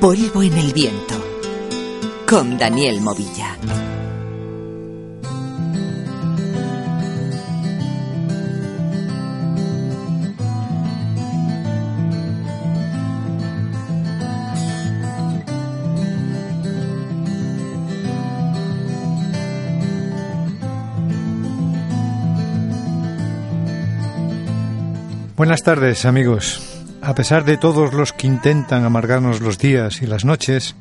Polvo en el viento. Con Daniel Movilla. Buenas tardes, amigos. A pesar de todos los que intentan amargarnos los días y las noches,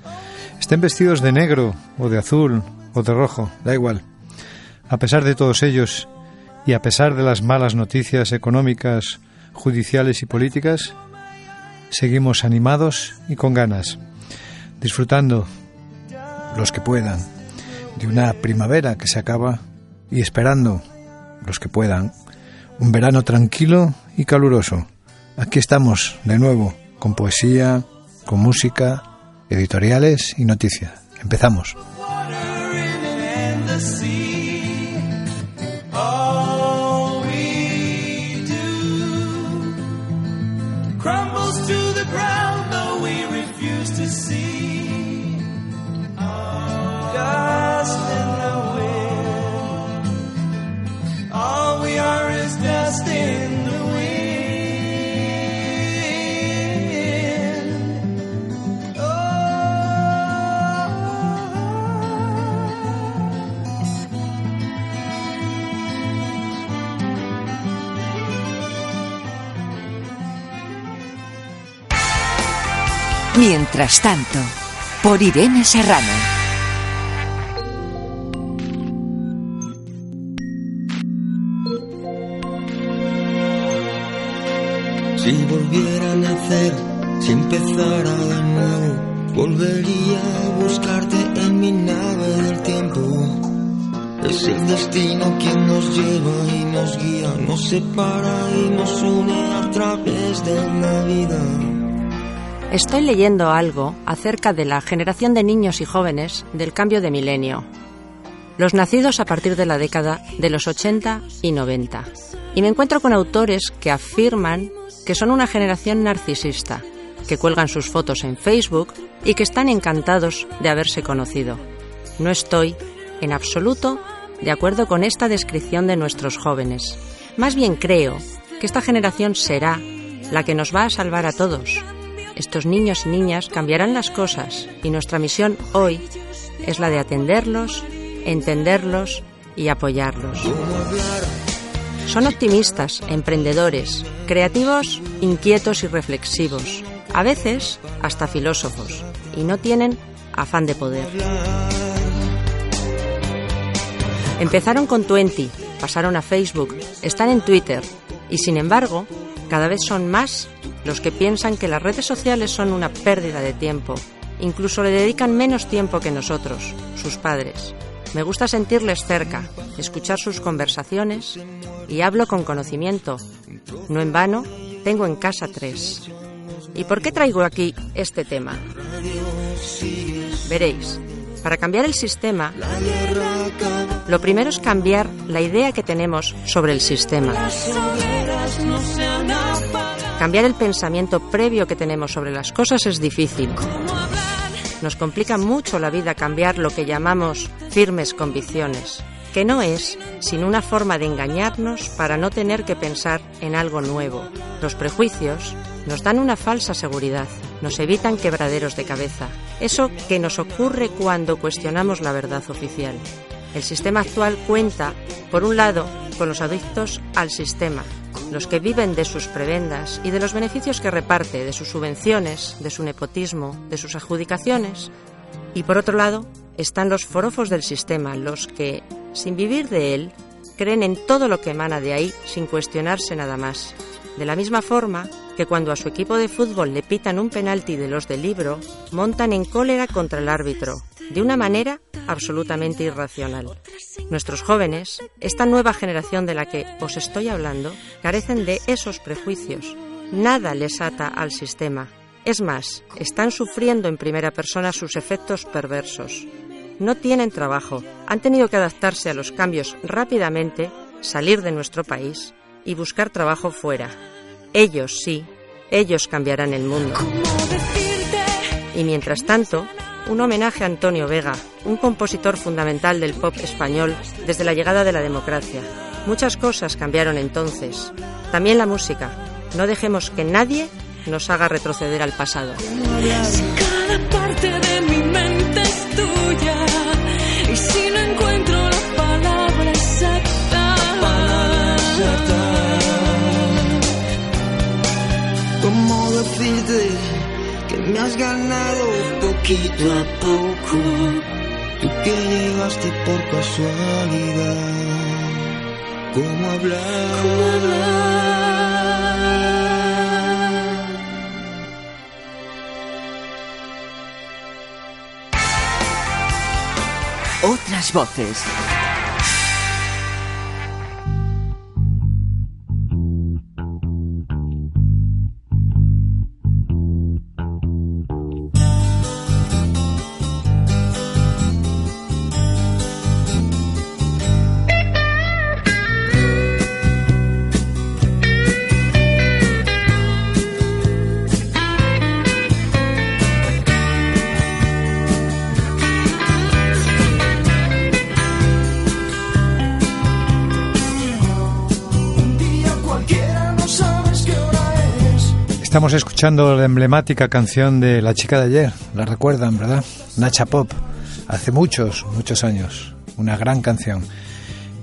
estén vestidos de negro o de azul o de rojo, da igual. A pesar de todos ellos y a pesar de las malas noticias económicas, judiciales y políticas, seguimos animados y con ganas, disfrutando, los que puedan, de una primavera que se acaba y esperando, los que puedan, un verano tranquilo y caluroso. Aquí estamos de nuevo con poesía, con música, editoriales y noticias. Empezamos. Mientras tanto, por Irene Serrano. Si volviera a nacer, si empezara de nuevo, volvería a buscarte en mi nave del tiempo. Es el destino quien nos lleva y nos guía, nos separa y nos une a través de la vida. Estoy leyendo algo acerca de la generación de niños y jóvenes del cambio de milenio, los nacidos a partir de la década de los 80 y 90. Y me encuentro con autores que afirman que son una generación narcisista, que cuelgan sus fotos en Facebook y que están encantados de haberse conocido. No estoy, en absoluto, de acuerdo con esta descripción de nuestros jóvenes. Más bien creo que esta generación será la que nos va a salvar a todos. Estos niños y niñas cambiarán las cosas y nuestra misión hoy es la de atenderlos, entenderlos y apoyarlos. Son optimistas, emprendedores, creativos, inquietos y reflexivos, a veces hasta filósofos, y no tienen afán de poder. Empezaron con Twenty, pasaron a Facebook, están en Twitter, y sin embargo, cada vez son más los que piensan que las redes sociales son una pérdida de tiempo. Incluso le dedican menos tiempo que nosotros, sus padres. Me gusta sentirles cerca, escuchar sus conversaciones y hablo con conocimiento. No en vano, tengo en casa tres. ¿Y por qué traigo aquí este tema? Veréis, para cambiar el sistema, lo primero es cambiar la idea que tenemos sobre el sistema. Cambiar el pensamiento previo que tenemos sobre las cosas es difícil. Nos complica mucho la vida cambiar lo que llamamos firmes convicciones, que no es sino una forma de engañarnos para no tener que pensar en algo nuevo. Los prejuicios nos dan una falsa seguridad, nos evitan quebraderos de cabeza, eso que nos ocurre cuando cuestionamos la verdad oficial. El sistema actual cuenta, por un lado, con los adictos al sistema, los que viven de sus prebendas y de los beneficios que reparte, de sus subvenciones, de su nepotismo, de sus adjudicaciones. Y por otro lado, están los forofos del sistema, los que, sin vivir de él, creen en todo lo que emana de ahí sin cuestionarse nada más. De la misma forma que cuando a su equipo de fútbol le pitan un penalti de los del libro, montan en cólera contra el árbitro, de una manera absolutamente irracional. Nuestros jóvenes, esta nueva generación de la que os estoy hablando, carecen de esos prejuicios. Nada les ata al sistema. Es más, están sufriendo en primera persona sus efectos perversos. No tienen trabajo, han tenido que adaptarse a los cambios rápidamente, salir de nuestro país y buscar trabajo fuera. Ellos sí, ellos cambiarán el mundo. Y mientras tanto, un homenaje a Antonio Vega, un compositor fundamental del pop español desde la llegada de la democracia. Muchas cosas cambiaron entonces, también la música. No dejemos que nadie nos haga retroceder al pasado. cada parte de mi mente es tuya y si no encuentro la palabra exacta, ¿Cómo decirte que me has ganado poquito a poco? Tú que llegaste por casualidad. ¿Cómo hablar? ¿cómo hablar? Otras voces. Estamos escuchando la emblemática canción de La chica de ayer, la recuerdan, ¿verdad? Nacha Pop, hace muchos, muchos años, una gran canción.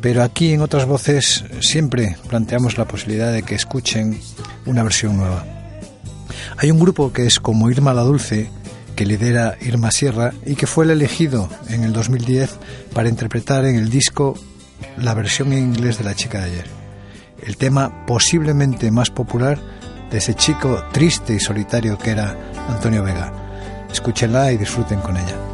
Pero aquí en otras voces siempre planteamos la posibilidad de que escuchen una versión nueva. Hay un grupo que es como Irma la Dulce, que lidera Irma Sierra y que fue el elegido en el 2010 para interpretar en el disco la versión en inglés de La chica de ayer. El tema posiblemente más popular de ese chico triste y solitario que era Antonio Vega. Escúchenla y disfruten con ella.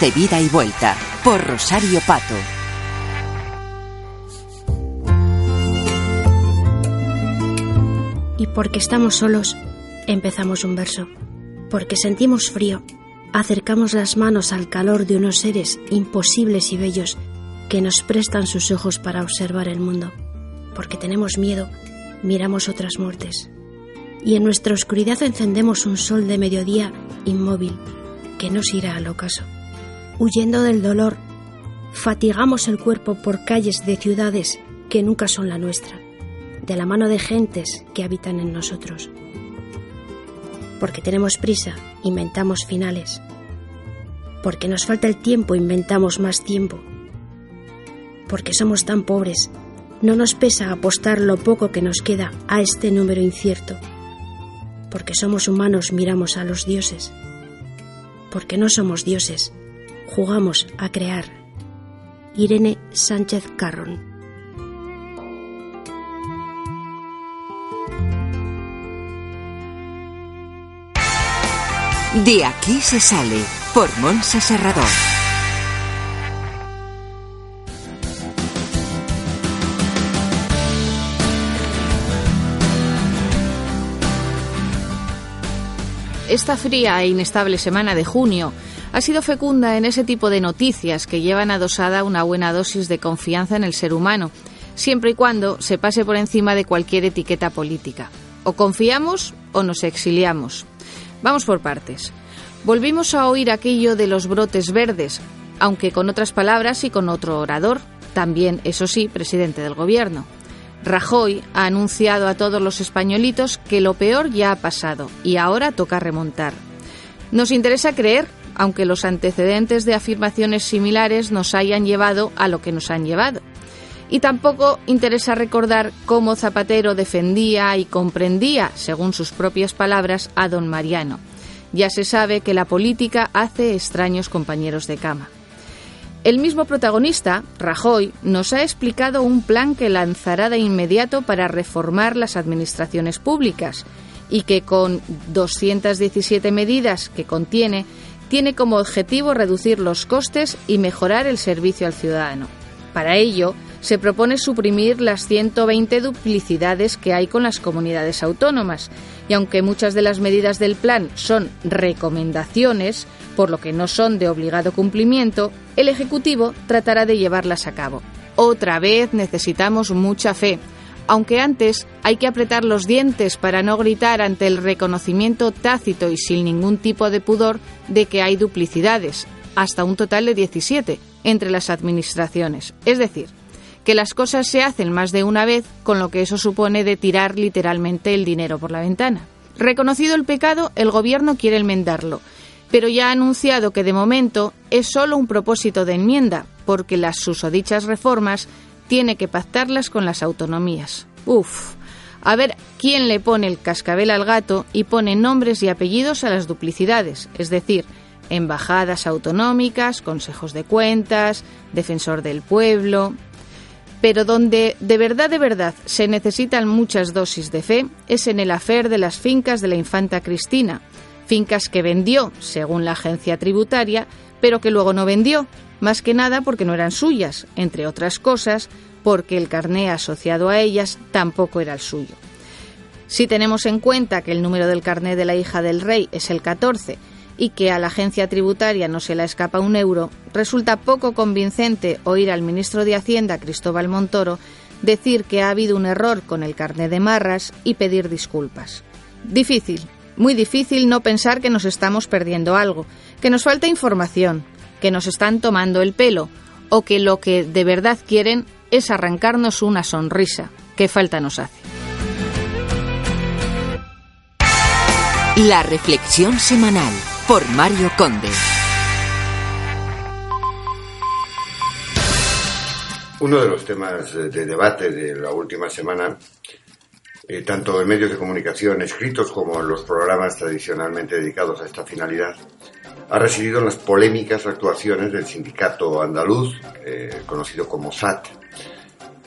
De vida y vuelta por Rosario Pato. Y porque estamos solos, empezamos un verso. Porque sentimos frío, acercamos las manos al calor de unos seres imposibles y bellos que nos prestan sus ojos para observar el mundo. Porque tenemos miedo, miramos otras muertes. Y en nuestra oscuridad encendemos un sol de mediodía inmóvil que nos irá al ocaso. Huyendo del dolor, fatigamos el cuerpo por calles de ciudades que nunca son la nuestra, de la mano de gentes que habitan en nosotros. Porque tenemos prisa, inventamos finales. Porque nos falta el tiempo, inventamos más tiempo. Porque somos tan pobres, no nos pesa apostar lo poco que nos queda a este número incierto. Porque somos humanos, miramos a los dioses. Porque no somos dioses, jugamos a crear. Irene Sánchez Carron. De aquí se sale por Monse Serrador. Esta fría e inestable semana de junio ha sido fecunda en ese tipo de noticias que llevan adosada una buena dosis de confianza en el ser humano, siempre y cuando se pase por encima de cualquier etiqueta política. O confiamos o nos exiliamos. Vamos por partes. Volvimos a oír aquello de los brotes verdes, aunque con otras palabras y con otro orador, también, eso sí, presidente del gobierno. Rajoy ha anunciado a todos los españolitos que lo peor ya ha pasado y ahora toca remontar. Nos interesa creer, aunque los antecedentes de afirmaciones similares nos hayan llevado a lo que nos han llevado. Y tampoco interesa recordar cómo Zapatero defendía y comprendía, según sus propias palabras, a don Mariano. Ya se sabe que la política hace extraños compañeros de cama. El mismo protagonista, Rajoy, nos ha explicado un plan que lanzará de inmediato para reformar las administraciones públicas y que con 217 medidas que contiene tiene como objetivo reducir los costes y mejorar el servicio al ciudadano. Para ello, se propone suprimir las 120 duplicidades que hay con las comunidades autónomas, y aunque muchas de las medidas del plan son recomendaciones, por lo que no son de obligado cumplimiento, el Ejecutivo tratará de llevarlas a cabo. Otra vez necesitamos mucha fe, aunque antes hay que apretar los dientes para no gritar ante el reconocimiento tácito y sin ningún tipo de pudor de que hay duplicidades, hasta un total de 17, entre las administraciones. Es decir, que las cosas se hacen más de una vez, con lo que eso supone de tirar literalmente el dinero por la ventana. Reconocido el pecado, el Gobierno quiere enmendarlo, pero ya ha anunciado que de momento es solo un propósito de enmienda, porque las susodichas reformas tiene que pactarlas con las autonomías. Uf, a ver quién le pone el cascabel al gato y pone nombres y apellidos a las duplicidades, es decir, embajadas autonómicas, consejos de cuentas, defensor del pueblo. Pero donde de verdad, de verdad, se necesitan muchas dosis de fe es en el afer de las fincas de la infanta Cristina, fincas que vendió, según la agencia tributaria, pero que luego no vendió, más que nada porque no eran suyas, entre otras cosas, porque el carné asociado a ellas tampoco era el suyo. Si tenemos en cuenta que el número del carné de la hija del rey es el 14 y que a la agencia tributaria no se la escapa un euro, resulta poco convincente oír al ministro de Hacienda, Cristóbal Montoro, decir que ha habido un error con el carné de marras y pedir disculpas. Difícil, muy difícil no pensar que nos estamos perdiendo algo, que nos falta información, que nos están tomando el pelo o que lo que de verdad quieren es arrancarnos una sonrisa. ¿Qué falta nos hace? La reflexión semanal por Mario Conde. Uno de los temas de debate de la última semana, eh, tanto en medios de comunicación escritos como en los programas tradicionalmente dedicados a esta finalidad, ha residido en las polémicas actuaciones del sindicato andaluz, eh, conocido como SAT,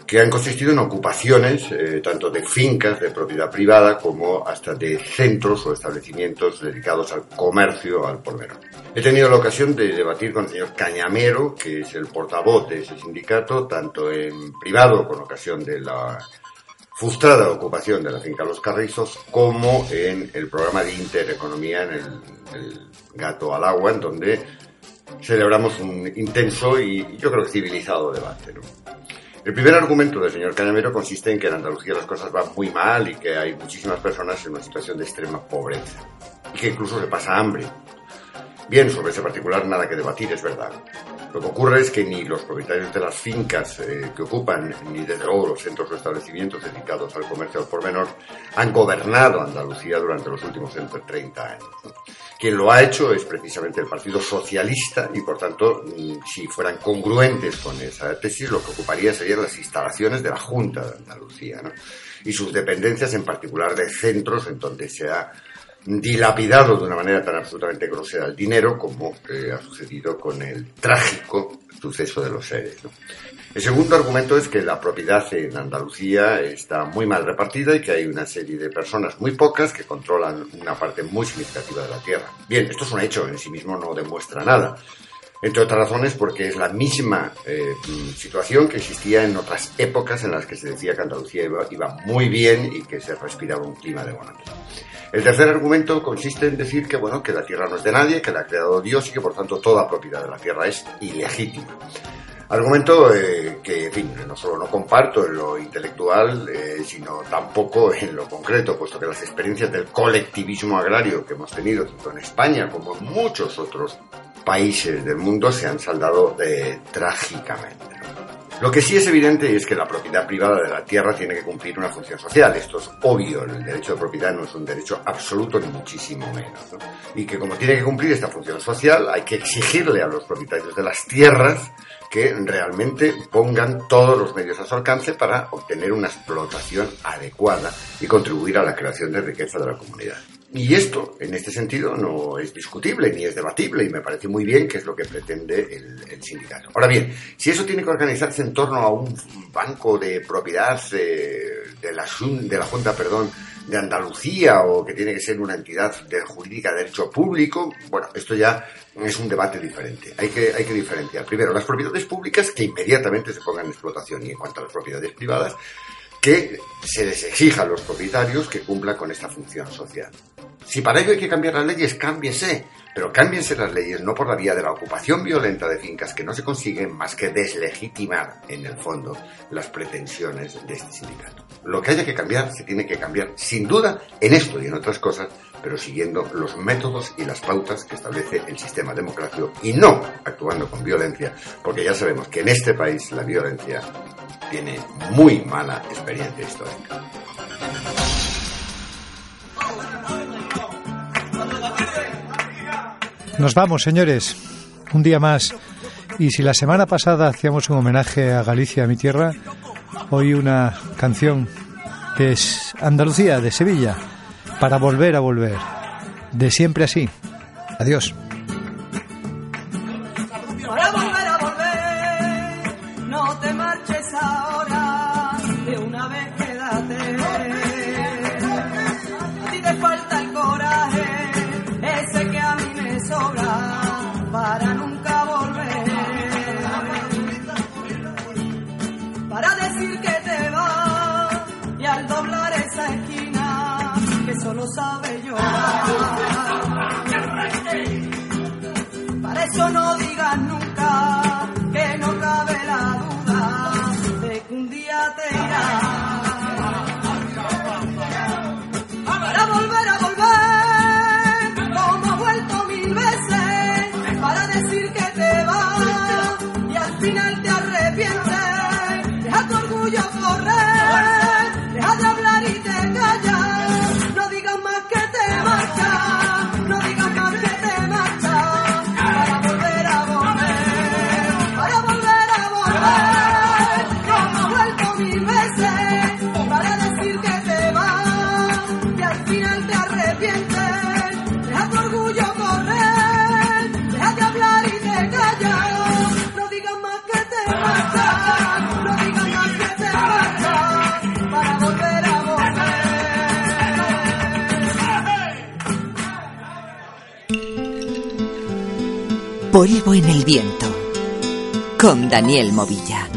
que han consistido en ocupaciones eh, tanto de fincas de propiedad privada como hasta de centros o establecimientos dedicados al comercio al por. He tenido la ocasión de debatir con el señor Cañamero, que es el portavoz de ese sindicato, tanto en privado con ocasión de la frustrada ocupación de la finca Los Carrizos, como en el programa de intereconomía en el, el Gato al Agua, en donde celebramos un intenso y yo creo que civilizado debate. ¿no? El primer argumento del señor Cañamero consiste en que en Andalucía las cosas van muy mal y que hay muchísimas personas en una situación de extrema pobreza y que incluso se pasa hambre. Bien, sobre ese particular nada que debatir, es verdad. Lo que ocurre es que ni los propietarios de las fincas eh, que ocupan, ni desde luego los centros o establecimientos dedicados al comercio al por menor, han gobernado Andalucía durante los últimos 130 años. Quien lo ha hecho es precisamente el Partido Socialista y, por tanto, mm, si fueran congruentes con esa tesis, lo que ocuparía serían las instalaciones de la Junta de Andalucía ¿no? y sus dependencias, en particular de centros en donde se ha dilapidado de una manera tan absolutamente grosera el dinero como eh, ha sucedido con el trágico suceso de los seres. ¿no? El segundo argumento es que la propiedad en Andalucía está muy mal repartida y que hay una serie de personas muy pocas que controlan una parte muy significativa de la tierra. Bien, esto es un hecho, en sí mismo no demuestra nada. Entre otras razones porque es la misma eh, situación que existía en otras épocas en las que se decía que Andalucía iba, muy bien y que se respiraba un clima de bonanza. El tercer argumento consiste en decir que, bueno, que la tierra no es de nadie, que la ha creado Dios y que por tanto toda propiedad de la tierra es ilegítima. Argumento eh, que, en fin, no solo no comparto en lo intelectual, eh, sino tampoco en lo concreto, puesto que las experiencias del colectivismo agrario que hemos tenido tanto en España como en muchos otros países del mundo se han saldado eh, trágicamente. Lo que sí es evidente es que la propiedad privada de la tierra tiene que cumplir una función social. Esto es obvio. El derecho de propiedad no es un derecho absoluto ni muchísimo menos. ¿no? Y que como tiene que cumplir esta función social, hay que exigirle a los propietarios de las tierras que realmente pongan todos los medios a su alcance para obtener una explotación adecuada y contribuir a la creación de riqueza de la comunidad. Y esto, en este sentido, no es discutible ni es debatible y me parece muy bien que es lo que pretende el, sindicato. Ahora bien, si eso tiene que organizarse en torno a un banco de propiedad eh, de, la, de la Junta, perdón, de Andalucía o que tiene que ser una entidad de jurídica de derecho público, bueno, esto ya es un debate diferente. Hay que, hay que diferenciar. Primero, las propiedades públicas que inmediatamente se pongan en explotación y en cuanto a las propiedades privadas, que se les exija a los propietarios que cumplan con esta función social. Si para ello hay que cambiar las leyes, cámbiese, pero cámbiense las leyes no por la vía de la ocupación violenta de fincas que no se consiguen más que deslegitimar, en el fondo, las pretensiones de este sindicato. Lo que haya que cambiar se tiene que cambiar, sin duda, en esto y en otras cosas, pero siguiendo los métodos y las pautas que establece el sistema democrático y no actuando con violencia, porque ya sabemos que en este país la violencia tiene muy mala experiencia histórica. Nos vamos, señores. Un día más. Y si la semana pasada hacíamos un homenaje a Galicia, a mi tierra, hoy una canción que es Andalucía, de Sevilla, para volver a volver. De siempre así. Adiós. Solo Polvo en el viento. Con Daniel Movilla.